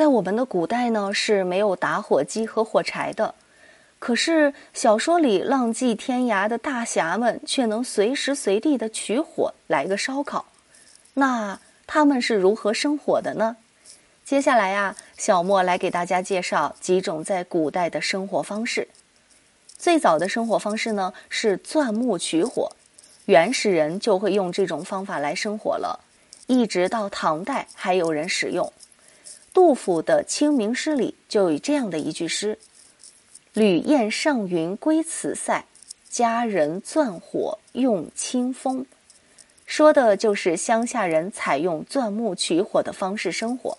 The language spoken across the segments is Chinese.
在我们的古代呢是没有打火机和火柴的，可是小说里浪迹天涯的大侠们却能随时随地的取火来个烧烤。那他们是如何生火的呢？接下来呀，小莫来给大家介绍几种在古代的生活方式。最早的生活方式呢是钻木取火，原始人就会用这种方法来生火了，一直到唐代还有人使用。杜甫的《清明诗》里就有这样的一句诗：“旅雁上云归此塞，佳人钻火用清风。”说的就是乡下人采用钻木取火的方式生火。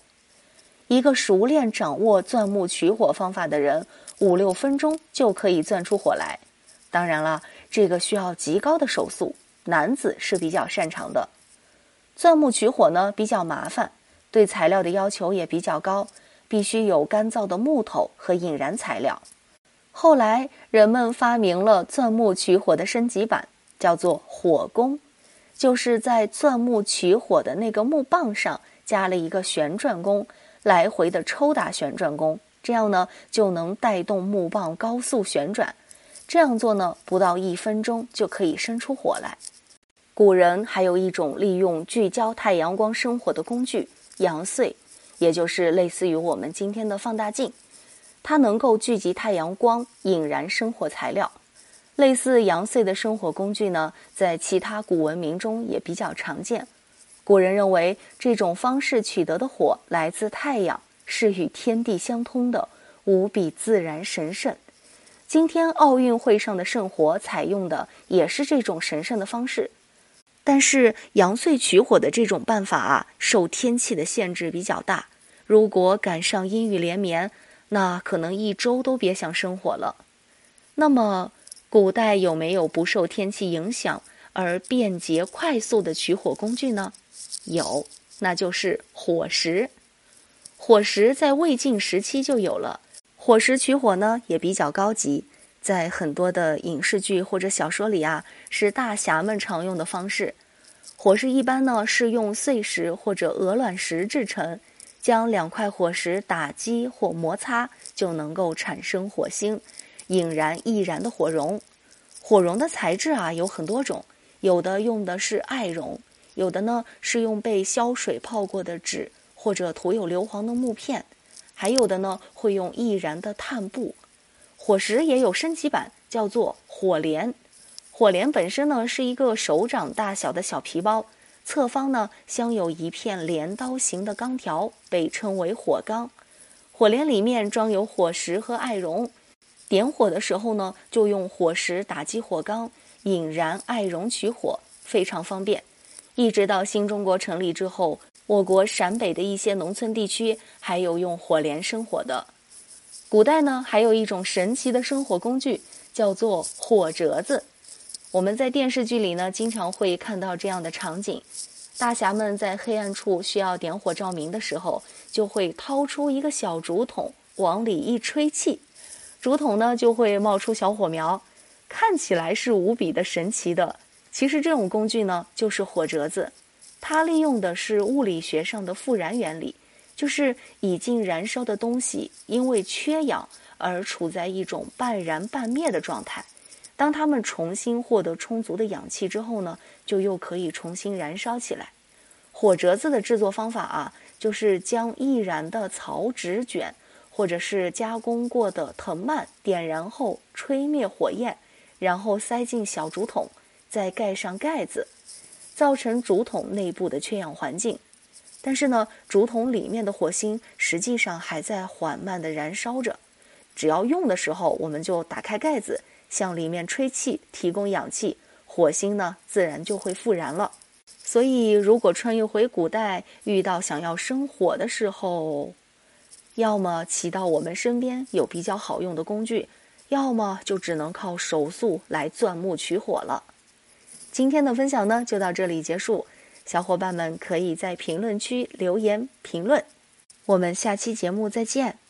一个熟练掌握钻木取火方法的人，五六分钟就可以钻出火来。当然了，这个需要极高的手速，男子是比较擅长的。钻木取火呢比较麻烦。对材料的要求也比较高，必须有干燥的木头和引燃材料。后来人们发明了钻木取火的升级版，叫做火工，就是在钻木取火的那个木棒上加了一个旋转弓，来回的抽打旋转弓，这样呢就能带动木棒高速旋转。这样做呢，不到一分钟就可以生出火来。古人还有一种利用聚焦太阳光生火的工具。阳燧，也就是类似于我们今天的放大镜，它能够聚集太阳光，引燃生火材料。类似阳燧的生火工具呢，在其他古文明中也比较常见。古人认为这种方式取得的火来自太阳，是与天地相通的，无比自然神圣。今天奥运会上的圣火采用的也是这种神圣的方式。但是阳燧取火的这种办法啊，受天气的限制比较大。如果赶上阴雨连绵，那可能一周都别想生火了。那么，古代有没有不受天气影响而便捷快速的取火工具呢？有，那就是火石。火石在魏晋时期就有了。火石取火呢，也比较高级。在很多的影视剧或者小说里啊，是大侠们常用的方式。火石一般呢是用碎石或者鹅卵石制成，将两块火石打击或摩擦，就能够产生火星，引燃易燃的火绒。火绒的材质啊有很多种，有的用的是艾绒，有的呢是用被消水泡过的纸或者涂有硫磺的木片，还有的呢会用易燃的炭布。火石也有升级版，叫做火镰。火镰本身呢是一个手掌大小的小皮包，侧方呢镶有一片镰刀形的钢条，被称为火钢。火镰里面装有火石和艾绒，点火的时候呢就用火石打击火钢，引燃艾绒取火，非常方便。一直到新中国成立之后，我国陕北的一些农村地区还有用火镰生火的。古代呢，还有一种神奇的生火工具，叫做火折子。我们在电视剧里呢，经常会看到这样的场景：大侠们在黑暗处需要点火照明的时候，就会掏出一个小竹筒，往里一吹气，竹筒呢就会冒出小火苗，看起来是无比的神奇的。其实这种工具呢，就是火折子，它利用的是物理学上的复燃原理。就是已经燃烧的东西，因为缺氧而处在一种半燃半灭的状态。当它们重新获得充足的氧气之后呢，就又可以重新燃烧起来。火折子的制作方法啊，就是将易燃的草纸卷或者是加工过的藤蔓点燃后吹灭火焰，然后塞进小竹筒，再盖上盖子，造成竹筒内部的缺氧环境。但是呢，竹筒里面的火星实际上还在缓慢地燃烧着。只要用的时候，我们就打开盖子，向里面吹气，提供氧气，火星呢自然就会复燃了。所以，如果穿越回古代，遇到想要生火的时候，要么祈祷我们身边有比较好用的工具，要么就只能靠手速来钻木取火了。今天的分享呢，就到这里结束。小伙伴们可以在评论区留言评论，我们下期节目再见。